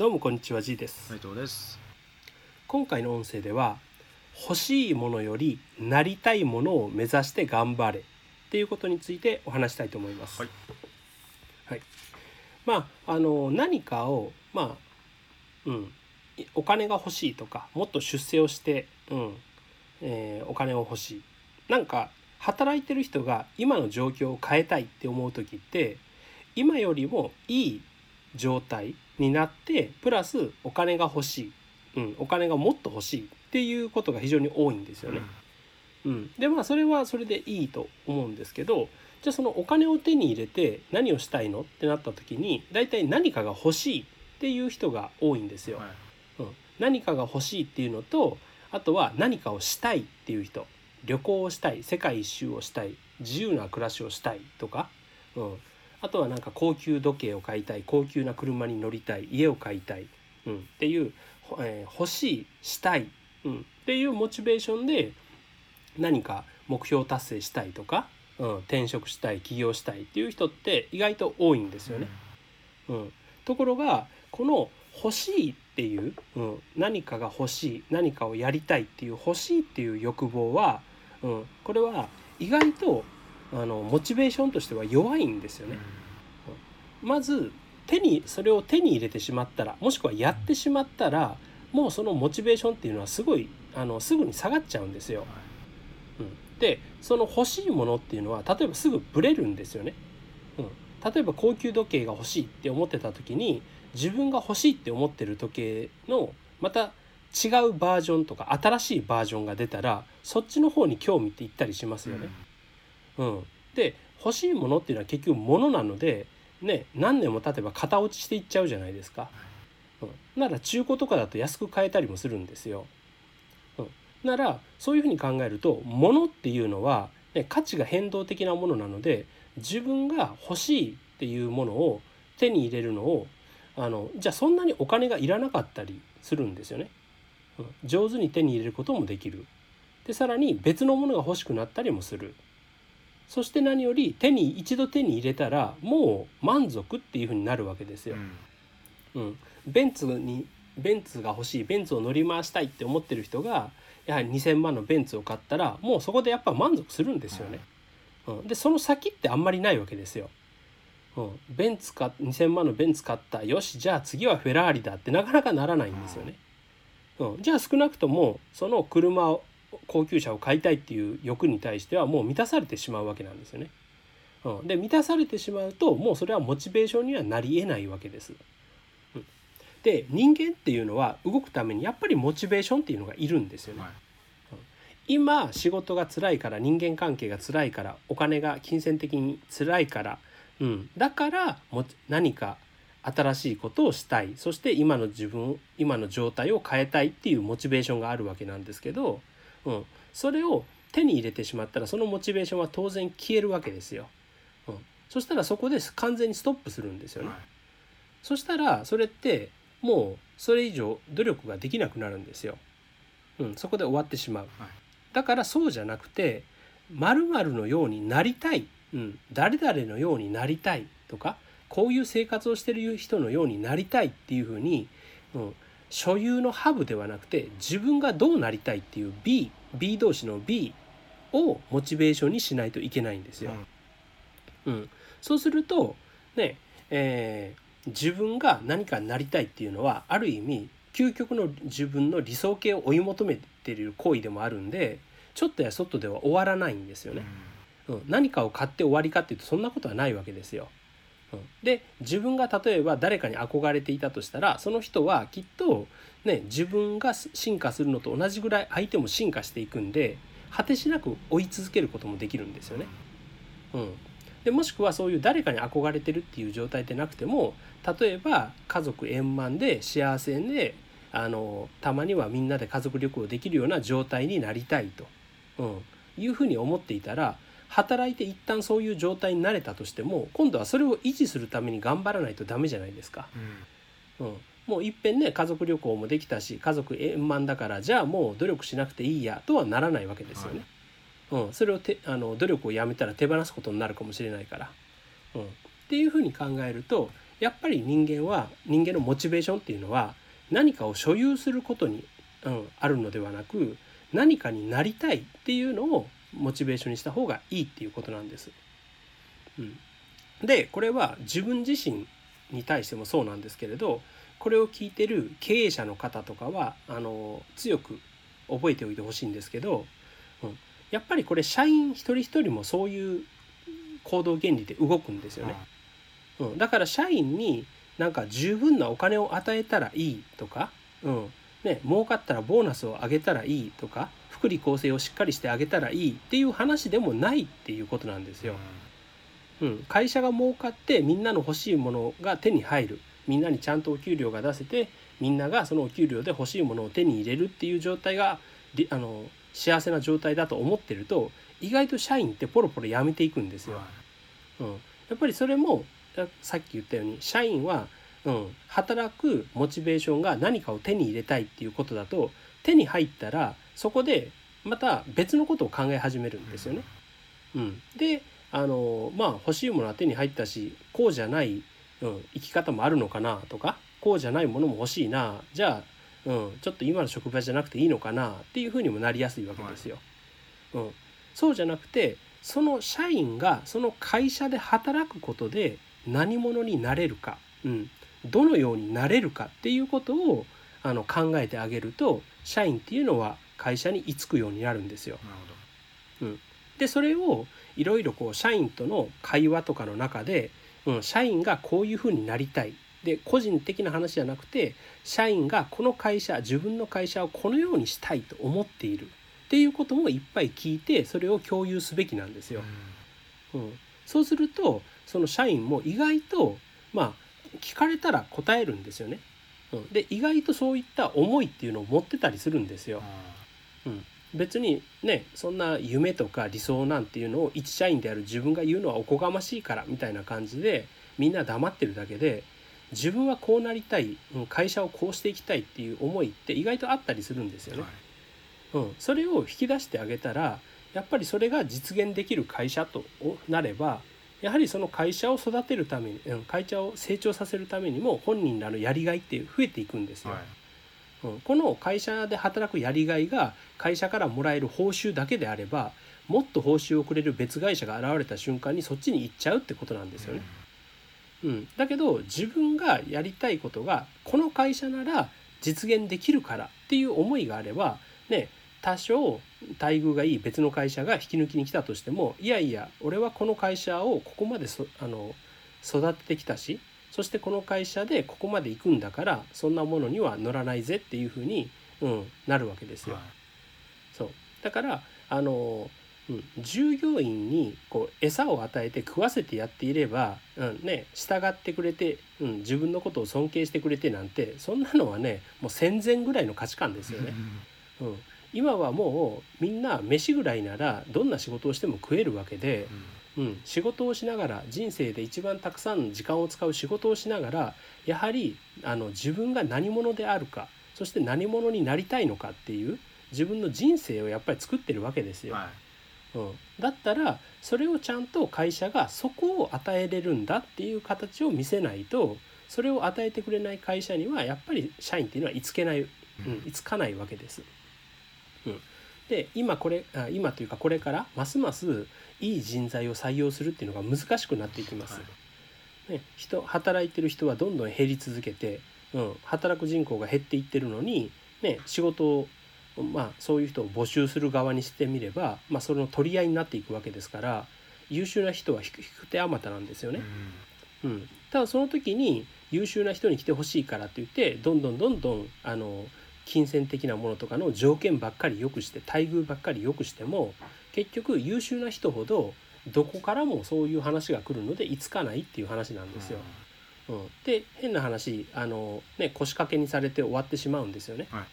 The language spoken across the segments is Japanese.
どうもこんにちは G です斉藤です。今回の音声では欲しいものよりなりたいものを目指して頑張れっていうことについてお話したいと思います。はい。はい。まああの何かをまあうんいお金が欲しいとかもっと出世をしてうん、えーお金を欲しいなんか働いてる人が今の状況を変えたいって思う時って今よりもいい状態になってプラスお金が欲しい、うん、お金がもっと欲しいっていうことが非常に多いんですよね。うん、でまあそれはそれでいいと思うんですけどじゃあそのお金を手に入れて何をしたいのってなった時に大体何かが欲しいっていう人が多いんですよ。はい。うん、何かが欲しいっていうのとあとは何かをしたいっていう人。旅行をしたい世界一周をしたい自由な暮らしをしたいとか、うん、あとはなんか高級時計を買いたい高級な車に乗りたい家を買いたい、うん、っていう、ほえー欲しいしたい、うん、っていうモチベーションで何か目標達成したいとか、うん、転職したい起業したいっていう人って意外と多いんですよね。うん、ところがこの欲しいっていう、うん、何かが欲しい何かをやりたいっていう欲しいっていう欲望は、うん、これは意外とあのモチベーションとしては弱いんですよね。まず手にそれを手に入れてしまったらもしくはやってしまったらもうそのモチベーションっていうのはすごいあのすぐに下がっちゃうんですよ。うん、でその欲しいものっていうのは例えばすぐブレるんですよね。うん、例えば高級時計が欲しいって思ってた時に自分が欲しいって思ってる時計のまた違うバージョンとか新しいバージョンが出たらそっちの方に興味っていったりしますよね。うん、で欲しいものっていうのは結局物なので、ね、何年も経てば型落ちしていっちゃうじゃないですか。うん、なら中古とかだと安く買えたりもするんですよ。うん、ならそういうふうに考えると物っていうのは、ね、価値が変動的なものなので自分が欲しいっていうものを手に入れるのをあのじゃあそんなにお金がいらなかったりするんですよね。うん、上手に手に入れることもできる。でさらに別のものが欲しくなったりもする。そして何より手に一度手に入れたらもう満足っていうふうになるわけですよ。うん、ベンツにベンツが欲しいベンツを乗り回したいって思ってる人がやはり2,000万のベンツを買ったらもうそこでやっぱ満足するんですよね。うん、でその先ってあんまりないわけですよ。うん、ベンツか2,000万のベンツ買ったよしじゃあ次はフェラーリだってなかなかならないんですよね。うん、じゃあ少なくともその車を高級車を買いたいっていう欲に対してはもう満たされてしまうわけなんですよね。うん、で満たされてしまうともうそれはモチベーションにはなりえないわけです。うん、で人間っていうのは動くためにやっぱりモチベーションっていうのがいるんですよね。はい。今仕事が辛いから人間関係が辛いからお金が金銭的に辛いから、うん、だからも何か新しいことをしたいそして今の自分今の状態を変えたいっていうモチベーションがあるわけなんですけど、うん、それを手に入れてしまったらそのモチベーションは当然消えるわけですよ。うん、そしたらそこで完全にストップするんですよね。はい。そしたらそれってもうそれ以上努力ができなくなるんですよ。うん、そこで終わってしまう。はいだからそうじゃなくて〇〇のようになりたい、うん、誰々のようになりたいとかこういう生活をしてる人のようになりたいっていうふうに、うん、所有のハブではなくて自分がどうなりたいっていう B, B 同士の B をモチベーションにしないといけないんですよ。うん、そうするとね、えー自分が何かなりたいっていうのはある意味究極の自分の理想形を追い求めている行為でもあるんでちょっとやそっとでは終わらないんですよね。うん、何かを買って終わりかっていうとそんなことはないわけですよ。うん、で自分が例えば誰かに憧れていたとしたらその人はきっと、ね、自分が進化するのと同じぐらい相手も進化していくんで果てしなく追い続けることもできるんですよね。うん、でもしくはそういう誰かに憧れてるっていう状態でなくても例えば家族円満で幸せであのたまにはみんなで家族旅行できるような状態になりたいと、うん、いうふうに思っていたら働いて一旦そういう状態になれたとしても今度はそれを維持するために頑張らないとダメじゃないですか。うん。うん、もういっぺんね家族旅行もできたし家族円満だからじゃあもう努力しなくていいやとはならないわけですよね。うん、それをてあの努力をやめたら手放すことになるかもしれないから。うん、っていうふうに考えるとやっぱり人間は人間のモチベーションっていうのは何かを所有することに、うん、あるのではなく何かになりたいっていうのをモチベーションにした方がいいっていうことなんです。うん、でこれは自分自身に対してもそうなんですけれどこれを聞いてる経営者の方とかはあの強く覚えておいてほしいんですけど、うん、やっぱりこれ社員一人一人もそういう行動原理で動くんですよね。うん、だから社員になんか十分なお金を与えたらいいとか、うん。ね、儲かったらボーナスを上げたらいいとか福利厚生をしっかりしてあげたらいいっていう話でもないっていうことなんですよ。うん、会社が儲かってみんなの欲しいものが手に入る。みんなにちゃんとお給料が出せてみんながそのお給料で欲しいものを手に入れるっていう状態があの幸せな状態だと思ってると意外と社員ってポロポロ辞めていくんですよ。うん、やっぱりそれもさっき言ったように社員は、うん、働くモチベーションが何かを手に入れたいっていうことだと手に入ったらそこでまた別のことを考え始めるんですよね。うん、であのまあ欲しいものは手に入ったしこうじゃない、うん、生き方もあるのかなとかこうじゃないものも欲しいなじゃあ、うん、ちょっと今の職場じゃなくていいのかなっていうふうにもなりやすいわけですよ。はい、うん、そうじゃなくてその社員がその会社で働くことで何者になれるか、うん、どのようになれるかっていうことをあの考えてあげると社員っていうのは会社に居つくようになるんですよ。うん、でそれをいろいろこう社員との会話とかの中で、うん、社員がこういうふうになりたいで個人的な話じゃなくて社員がこの会社自分の会社をこのようにしたいと思っているっていうこともいっぱい聞いてそれを共有すべきなんですよ。うん、そうするとその社員も意外とまあ聞かれたら答えるんですよね。うん、で意外とそういった思いっていうのを持ってたりするんですよ。うん、別にねそんな夢とか理想なんていうのを一社員である自分が言うのはおこがましいからみたいな感じでみんな黙ってるだけで自分はこうなりたい会社をこうしていきたいっていう思いって意外とあったりするんですよね。うん、それを引き出してあげたらやっぱりそれが実現できる会社となればやはりその会社を育てるために会社を成長させるためにも本人らのやりがいって増えていくんですよ。はいうん、この会社で働くやりがいが会社からもらえる報酬だけであればもっと報酬をくれる別会社が現れた瞬間にそっちに行っちゃうってことなんですよね。うん、だけど自分がやりたいことがこの会社なら実現できるからっていう思いがあればね多少待遇がいい別の会社が引き抜きに来たとしてもいやいや俺はこの会社をここまであの育ててきたしそしてこの会社でここまで行くんだからそんなものには乗らないぜっていうふうに、うん、なるわけですよ。はい、そうだからあの、うん、従業員にこう餌を与えて食わせてやっていれば、うんね、従ってくれて、うん、自分のことを尊敬してくれてなんてそんなのはねもう戦前ぐらいの価値観ですよね。うん、今はもうみんな飯ぐらいならどんな仕事をしても食えるわけで。うんうん、仕事をしながら人生で一番たくさん時間を使う仕事をしながらやはりあの自分が何者であるかそして何者になりたいのかっていう自分の人生をやっぱり作ってるわけですよ。はい、うん、だったらそれをちゃんと会社がそこを与えれるんだっていう形を見せないとそれを与えてくれない会社にはやっぱり社員っていうのは居つけない、うん、居つかないわけです。うん、で今これあ今というかこれからますますいい人材を採用するっていうのが難しくなっていきます。はい、ね、人働いてる人はどんどん減り続けて、うん、働く人口が減っていってるのに、ね、仕事をまあ、そういう人を募集する側にしてみれば、まあ、その取り合いになっていくわけですから優秀な人は引く手あまたなんですよね。うん、ただその時に優秀な人に来てほしいからって言ってどんどんどんどんあの金銭的なものとかの条件ばっかり良くして待遇ばっかり良くしても結局優秀な人ほどどこからもそういう話が来るのでいつかないっていう話なんですよ。うん、で変な話あの、ね、腰掛けにされて終わってしまうんですよね。は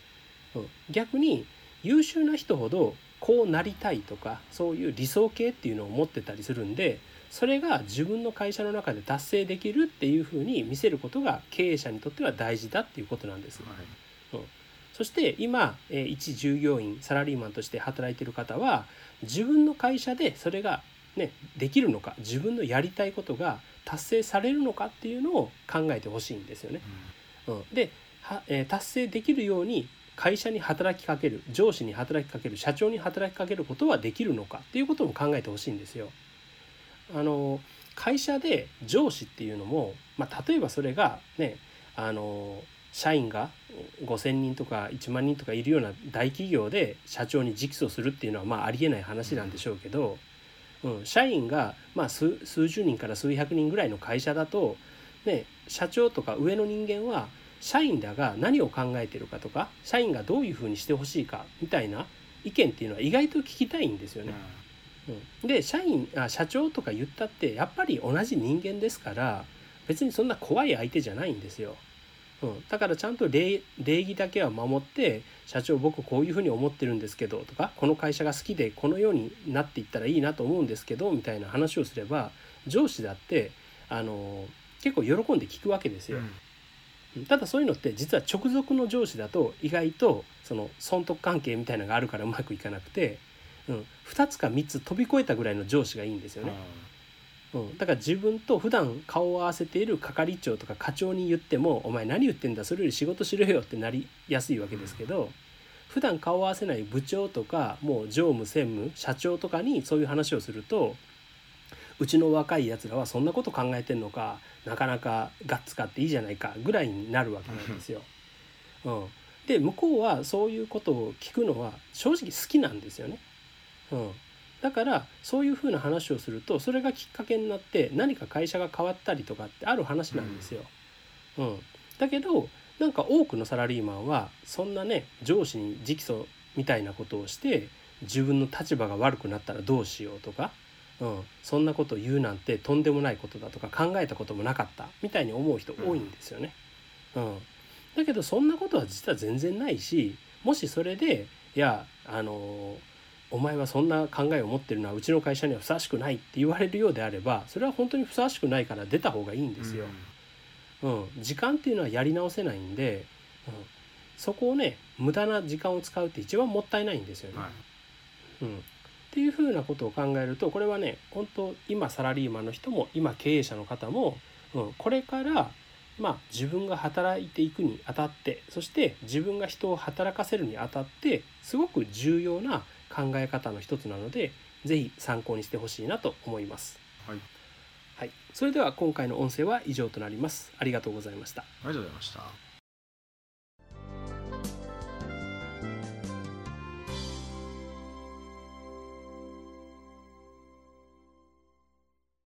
い、うん、逆に優秀な人ほどこうなりたいとかそういう理想形っていうのを持ってたりするんでそれが自分の会社の中で達成できるっていうふうに見せることが経営者にとっては大事だっていうことなんです。はい、うんそして今、え一従業員サラリーマンとして働いてる方は自分の会社でそれがね、できるのか自分のやりたいことが達成されるのかっていうのを考えてほしいんですよね。うん、では、えー、達成できるように会社に働きかける上司に働きかける社長に働きかけることはできるのかっていうことも考えてほしいんですよ。あの会社で上司っていうのも、まあ、例えばそれがねあの社員が5,000人とか1万人とかいるような大企業で社長に直訴するっていうのはまあありえない話なんでしょうけど、うん、社員がまあ数数十人から数百人ぐらいの会社だと、ね、社長とか上の人間は社員らが何を考えてるかとか社員がどういうふうにしてほしいかみたいな意見っていうのは意外と聞きたいんですよね。うん、で社員あ社長とか言ったってやっぱり同じ人間ですから別にそんな怖い相手じゃないんですよ。うん、だからちゃんと礼儀だけは守って社長僕こういうふうに思ってるんですけどとかこの会社が好きでこのようになっていったらいいなと思うんですけどみたいな話をすれば上司だってあの結構喜んで聞くわけですよ。うん、ただそういうのって実は直属の上司だと意外とその損得関係みたいなのがあるからうまくいかなくて、うん、2つか3つ飛び越えたぐらいの上司がいいんですよね。うん、だから自分と普段顔を合わせている係長とか課長に言っても「お前何言ってんだそれより仕事しろよ」ってなりやすいわけですけど普段顔を合わせない部長とかもう常務専務社長とかにそういう話をするとうちの若いやつらはそんなこと考えてんのかなかなかガッツ買っていいじゃないかぐらいになるわけなんですよ。うん、で向こうはそういうことを聞くのは正直好きなんですよね。うん、だからそういうふうな話をするとそれがきっかけになって何か会社が変わったりとかってある話なんですよ。うん、だけどなんか多くのサラリーマンはそんなね上司に直訴みたいなことをして自分の立場が悪くなったらどうしようとか、うん、そんなことを言うなんてとんでもないことだとか考えたこともなかったみたいに思う人多いんですよね。うん、だけどそんなことは実は全然ないしもしそれでいやあのーお前はそんな考えを持ってるのはうちの会社にはふさわしくないって言われるようであればそれは本当にふさわしくないから出た方がいいんですよ。うん、時間っていうのはやり直せないんで、うん、そこをね無駄な時間を使うって一番もったいないんですよね。はい、うん、っていうふうなことを考えるとこれはね本当今サラリーマンの人も今経営者の方も、うん、これからまあ、自分が働いていくにあたってそして自分が人を働かせるにあたってすごく重要な考え方の一つなので是非参考にしてほしいなと思います。はい、はい、それでは今回の音声は以上となります。ありがとうございました。ありがとうございました。